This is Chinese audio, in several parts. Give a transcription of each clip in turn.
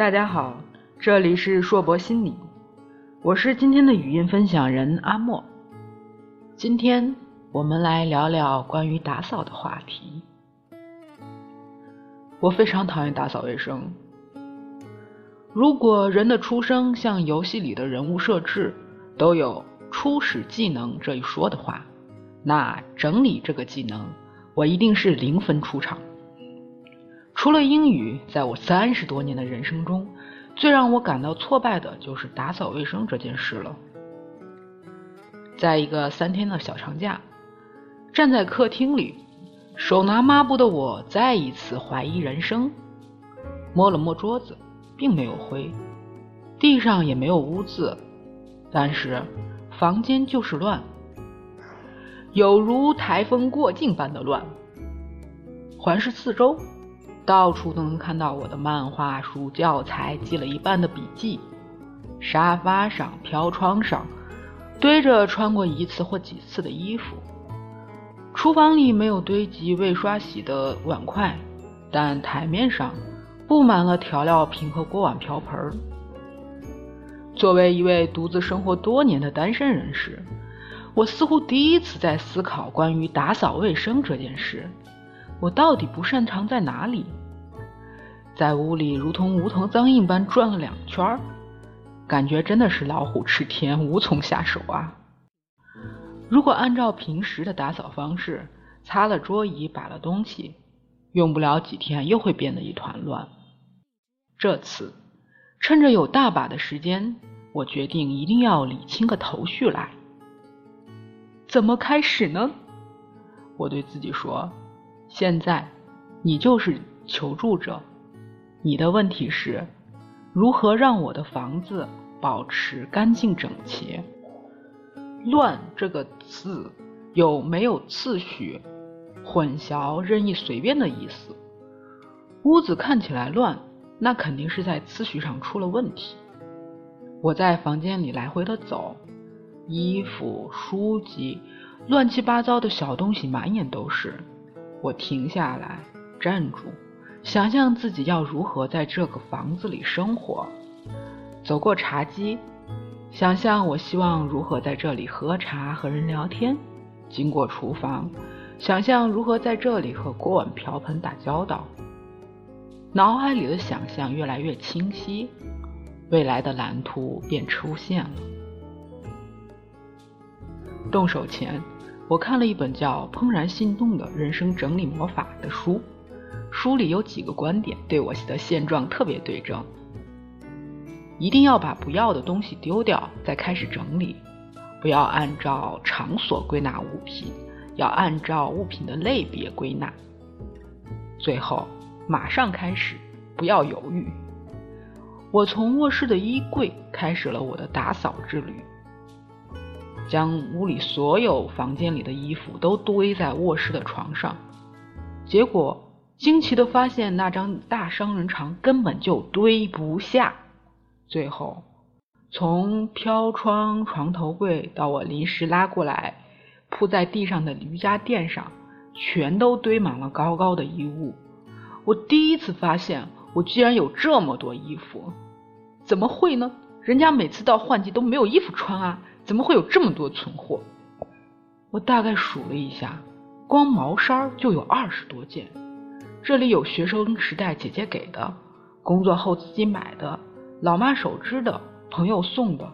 大家好，这里是硕博心理，我是今天的语音分享人阿莫。今天我们来聊聊关于打扫的话题。我非常讨厌打扫卫生。如果人的出生像游戏里的人物设置都有初始技能这一说的话，那整理这个技能，我一定是零分出场。除了英语，在我三十多年的人生中，最让我感到挫败的就是打扫卫生这件事了。在一个三天的小长假，站在客厅里，手拿抹布的我再一次怀疑人生，摸了摸桌子。并没有灰，地上也没有污渍，但是房间就是乱，有如台风过境般的乱。环视四周，到处都能看到我的漫画书、教材、记了一半的笔记。沙发上、飘窗上堆着穿过一次或几次的衣服。厨房里没有堆积未刷洗的碗筷，但台面上。布满了调料瓶和锅碗瓢盆。作为一位独自生活多年的单身人士，我似乎第一次在思考关于打扫卫生这件事。我到底不擅长在哪里？在屋里如同无头苍蝇般转了两圈儿，感觉真的是老虎吃天，无从下手啊！如果按照平时的打扫方式，擦了桌椅，摆了东西，用不了几天又会变得一团乱。这次，趁着有大把的时间，我决定一定要理清个头绪来。怎么开始呢？我对自己说：“现在，你就是求助者。你的问题是，如何让我的房子保持干净整洁？乱这个字有没有次序、混淆、任意随便的意思？屋子看起来乱。”那肯定是在次序上出了问题。我在房间里来回的走，衣服、书籍，乱七八糟的小东西满眼都是。我停下来，站住，想象自己要如何在这个房子里生活。走过茶几，想象我希望如何在这里喝茶和人聊天。经过厨房，想象如何在这里和锅碗瓢盆打交道。脑海里的想象越来越清晰，未来的蓝图便出现了。动手前，我看了一本叫《怦然心动的人生整理魔法》的书，书里有几个观点对我的现状特别对症：一定要把不要的东西丢掉，再开始整理；不要按照场所归纳物品，要按照物品的类别归纳；最后。马上开始，不要犹豫。我从卧室的衣柜开始了我的打扫之旅，将屋里所有房间里的衣服都堆在卧室的床上，结果惊奇的发现那张大双人床根本就堆不下。最后，从飘窗、床头柜到我临时拉过来铺在地上的瑜伽垫上，全都堆满了高高的衣物。我第一次发现，我居然有这么多衣服，怎么会呢？人家每次到换季都没有衣服穿啊，怎么会有这么多存货？我大概数了一下，光毛衫就有二十多件。这里有学生时代姐姐给的，工作后自己买的，老妈手织的，朋友送的，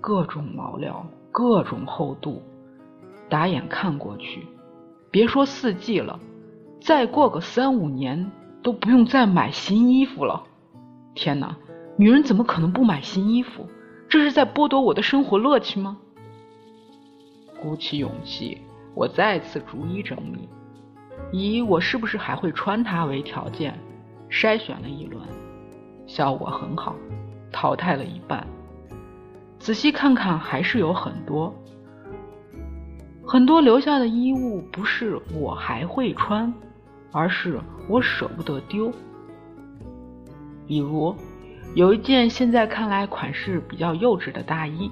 各种毛料，各种厚度，打眼看过去，别说四季了。再过个三五年都不用再买新衣服了。天哪，女人怎么可能不买新衣服？这是在剥夺我的生活乐趣吗？鼓起勇气，我再次逐一整理，以我是不是还会穿它为条件，筛选了一轮，效果很好，淘汰了一半。仔细看看，还是有很多，很多留下的衣物不是我还会穿。而是我舍不得丢。比如，有一件现在看来款式比较幼稚的大衣，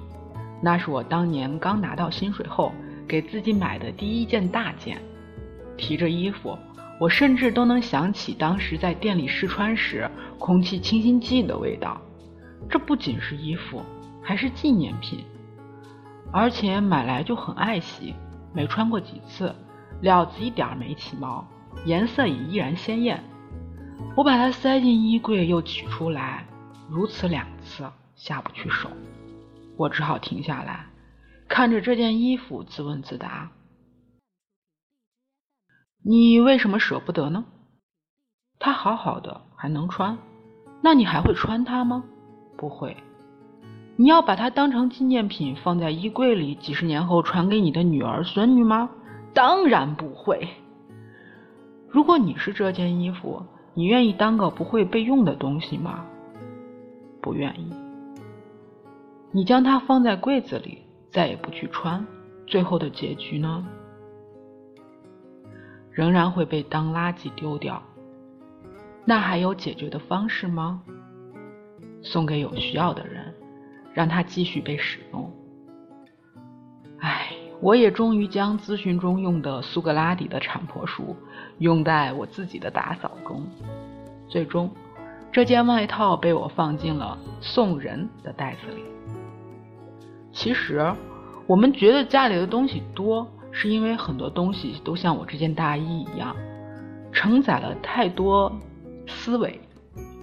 那是我当年刚拿到薪水后给自己买的第一件大件。提着衣服，我甚至都能想起当时在店里试穿时空气清新剂的味道。这不仅是衣服，还是纪念品，而且买来就很爱惜，没穿过几次，料子一点没起毛，颜色也依然鲜艳。我把它塞进衣柜，又取出来，如此两次，下不去手。我只好停下来，看着这件衣服，自问自答。你为什么舍不得呢？它好好的，还能穿，那你还会穿它吗？不会。你要把它当成纪念品放在衣柜里，几十年后传给你的女儿孙女吗？当然不会。如果你是这件衣服，你愿意当个不会被用的东西吗？不愿意。你将它放在柜子里，再也不去穿，最后的结局呢？仍然会被当垃圾丢掉，那还有解决的方式吗？送给有需要的人，让他继续被使用。唉，我也终于将咨询中用的苏格拉底的产婆书用在我自己的打扫中。最终，这件外套被我放进了送人的袋子里。其实，我们觉得家里的东西多。是因为很多东西都像我这件大衣一样，承载了太多思维，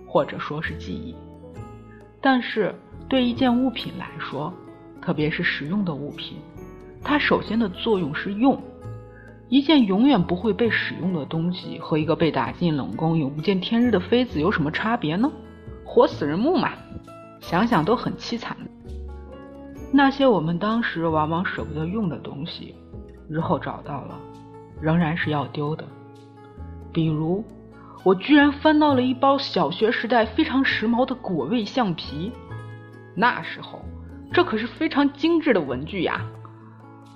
或者说是记忆。但是对一件物品来说，特别是实用的物品，它首先的作用是用。一件永远不会被使用的东西和一个被打进冷宫永不见天日的妃子有什么差别呢？活死人墓嘛，想想都很凄惨。那些我们当时往往舍不得用的东西。日后找到了，仍然是要丢的。比如，我居然翻到了一包小学时代非常时髦的果味橡皮。那时候，这可是非常精致的文具呀。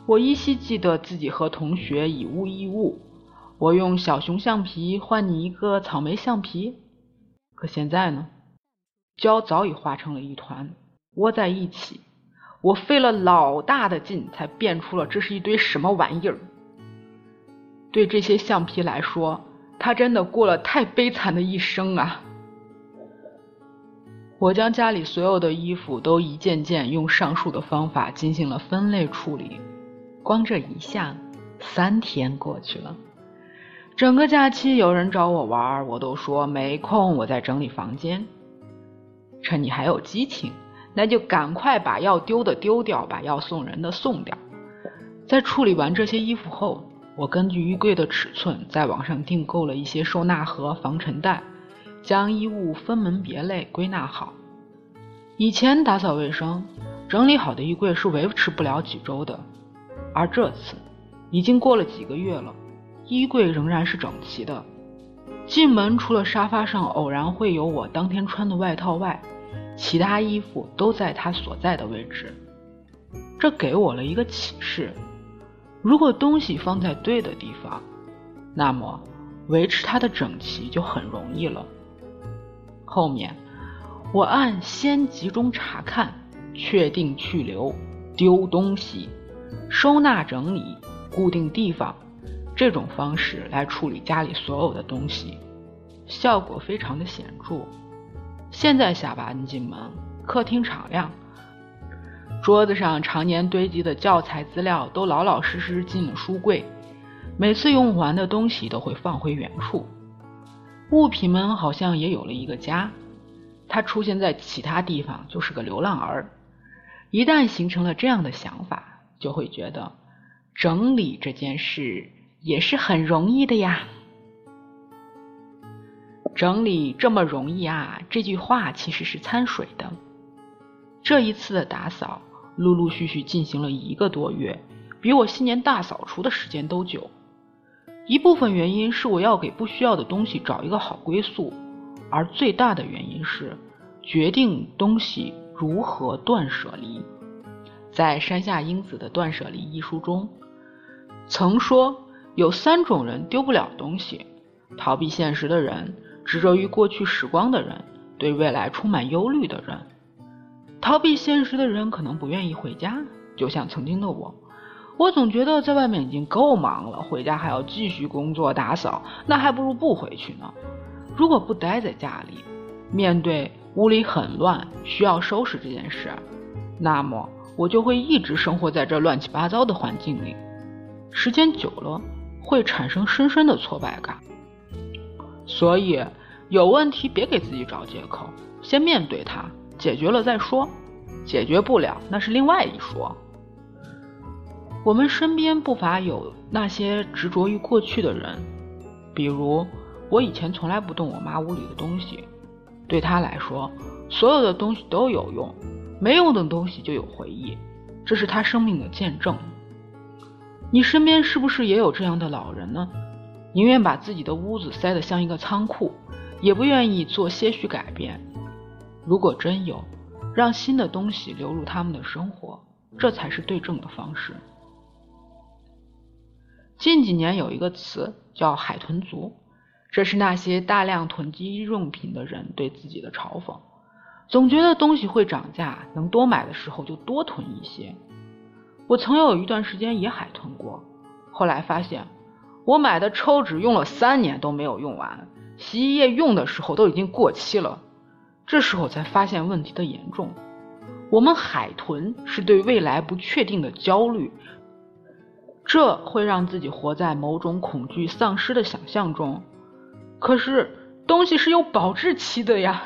我依稀记得自己和同学以物易物，我用小熊橡皮换你一个草莓橡皮。可现在呢，胶早已化成了一团，窝在一起。我费了老大的劲才变出了这是一堆什么玩意儿。对这些橡皮来说，他真的过了太悲惨的一生啊！我将家里所有的衣服都一件件用上述的方法进行了分类处理，光这一项，三天过去了。整个假期有人找我玩，我都说没空，我在整理房间。趁你还有激情。那就赶快把要丢的丢掉，把要送人的送掉。在处理完这些衣服后，我根据衣柜的尺寸，在网上订购了一些收纳盒、防尘袋，将衣物分门别类归纳好。以前打扫卫生、整理好的衣柜是维持不了几周的，而这次已经过了几个月了，衣柜仍然是整齐的。进门除了沙发上偶然会有我当天穿的外套外，其他衣服都在它所在的位置，这给我了一个启示：如果东西放在对的地方，那么维持它的整齐就很容易了。后面我按先集中查看、确定去留、丢东西、收纳整理、固定地方这种方式来处理家里所有的东西，效果非常的显著。现在下班进门，客厅敞亮，桌子上常年堆积的教材资料都老老实实进了书柜，每次用完的东西都会放回原处，物品们好像也有了一个家。它出现在其他地方就是个流浪儿。一旦形成了这样的想法，就会觉得整理这件事也是很容易的呀。整理这么容易啊？这句话其实是掺水的。这一次的打扫陆陆续续进行了一个多月，比我新年大扫除的时间都久。一部分原因是我要给不需要的东西找一个好归宿，而最大的原因是决定东西如何断舍离。在山下英子的《断舍离》一书中，曾说有三种人丢不了东西：逃避现实的人。执着于过去时光的人，对未来充满忧虑的人，逃避现实的人可能不愿意回家，就像曾经的我，我总觉得在外面已经够忙了，回家还要继续工作打扫，那还不如不回去呢。如果不待在家里，面对屋里很乱，需要收拾这件事，那么我就会一直生活在这乱七八糟的环境里，时间久了会产生深深的挫败感。所以有问题别给自己找借口，先面对它，解决了再说。解决不了那是另外一说。我们身边不乏有那些执着于过去的人，比如我以前从来不动我妈屋里的东西，对她来说，所有的东西都有用，没用的东西就有回忆，这是她生命的见证。你身边是不是也有这样的老人呢？宁愿把自己的屋子塞得像一个仓库，也不愿意做些许改变。如果真有，让新的东西流入他们的生活，这才是对症的方式。近几年有一个词叫“海豚族”，这是那些大量囤积日用品的人对自己的嘲讽。总觉得东西会涨价，能多买的时候就多囤一些。我曾有一段时间也海豚过，后来发现我买的抽纸用了三年都没有用完，洗衣液用的时候都已经过期了。这时候才发现问题的严重。我们海豚是对未来不确定的焦虑。这会让自己活在某种恐惧丧失的想象中。可是东西是有保质期的呀，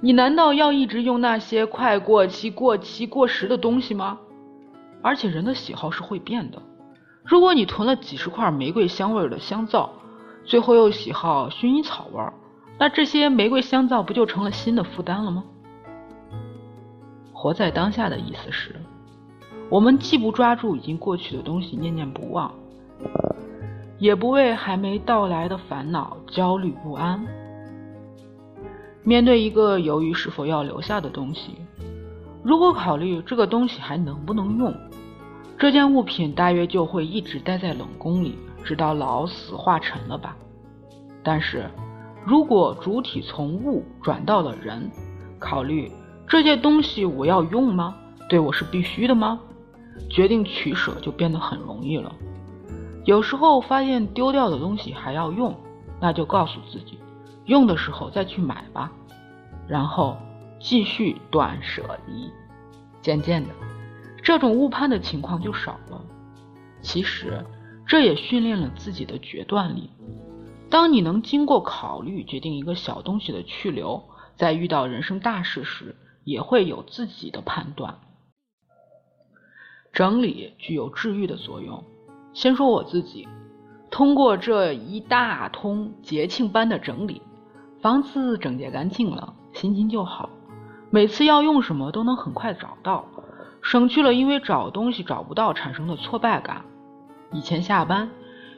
你难道要一直用那些快过期、过期、过时的东西吗？而且人的喜好是会变的。如果你囤了几十块玫瑰香味的香皂，最后又喜好薰衣草味儿，那这些玫瑰香皂不就成了新的负担了吗？活在当下的意思是。我们既不抓住已经过去的东西念念不忘，也不为还没到来的烦恼焦虑不安。面对一个犹豫是否要留下的东西，如果考虑这个东西还能不能用，这件物品大约就会一直待在冷宫里，直到老死化尘了吧。但是，如果主体从物转到了人，考虑这件东西我要用吗？对我是必须的吗？决定取舍就变得很容易了。有时候发现丢掉的东西还要用，那就告诉自己，用的时候再去买吧。然后继续断舍离。渐渐的，这种误判的情况就少了。其实，这也训练了自己的决断力。当你能经过考虑决定一个小东西的去留，在遇到人生大事时，也会有自己的判断。整理具有治愈的作用。先说我自己，通过这一大通节庆般的整理，房子整洁干净了，心情就好。每次要用什么都能很快找到，省去了因为找东西找不到产生的挫败感。以前下班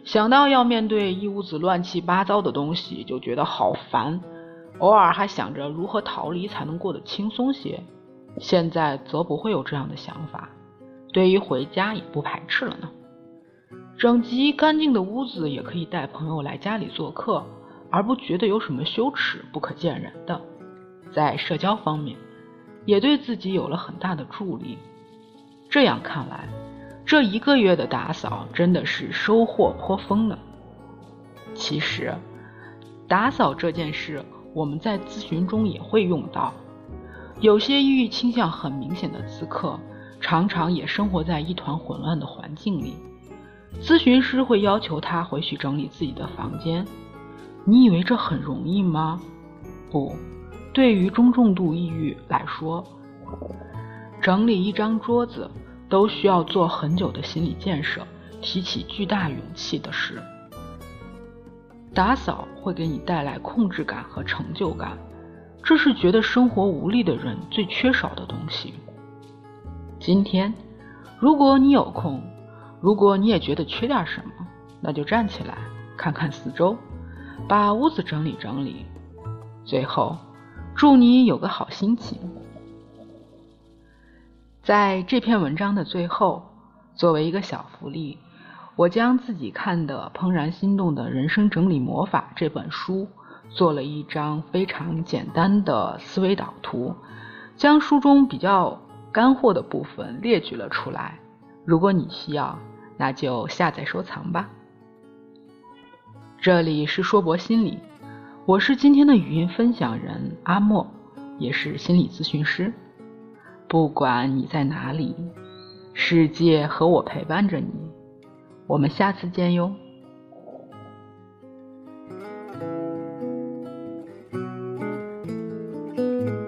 想到要面对一屋子乱七八糟的东西，就觉得好烦，偶尔还想着如何逃离才能过得轻松些。现在则不会有这样的想法。对于回家也不排斥了呢。整齐干净的屋子也可以带朋友来家里做客，而不觉得有什么羞耻、不可见人的。在社交方面，也对自己有了很大的助力。这样看来，这一个月的打扫真的是收获颇丰呢。其实，打扫这件事，我们在咨询中也会用到。有些抑郁倾向很明显的咨客。常常也生活在一团混乱的环境里，咨询师会要求他回去整理自己的房间。你以为这很容易吗？不，对于中重度抑郁来说，整理一张桌子都需要做很久的心理建设，提起巨大勇气的事。打扫会给你带来控制感和成就感，这是觉得生活无力的人最缺少的东西。今天，如果你有空，如果你也觉得缺点什么，那就站起来看看四周，把屋子整理整理。最后，祝你有个好心情。在这篇文章的最后，作为一个小福利，我将自己看的《怦然心动的人生整理魔法》这本书做了一张非常简单的思维导图，将书中比较。干货的部分列举了出来，如果你需要，那就下载收藏吧。这里是说博心理，我是今天的语音分享人阿莫，也是心理咨询师。不管你在哪里，世界和我陪伴着你。我们下次见哟。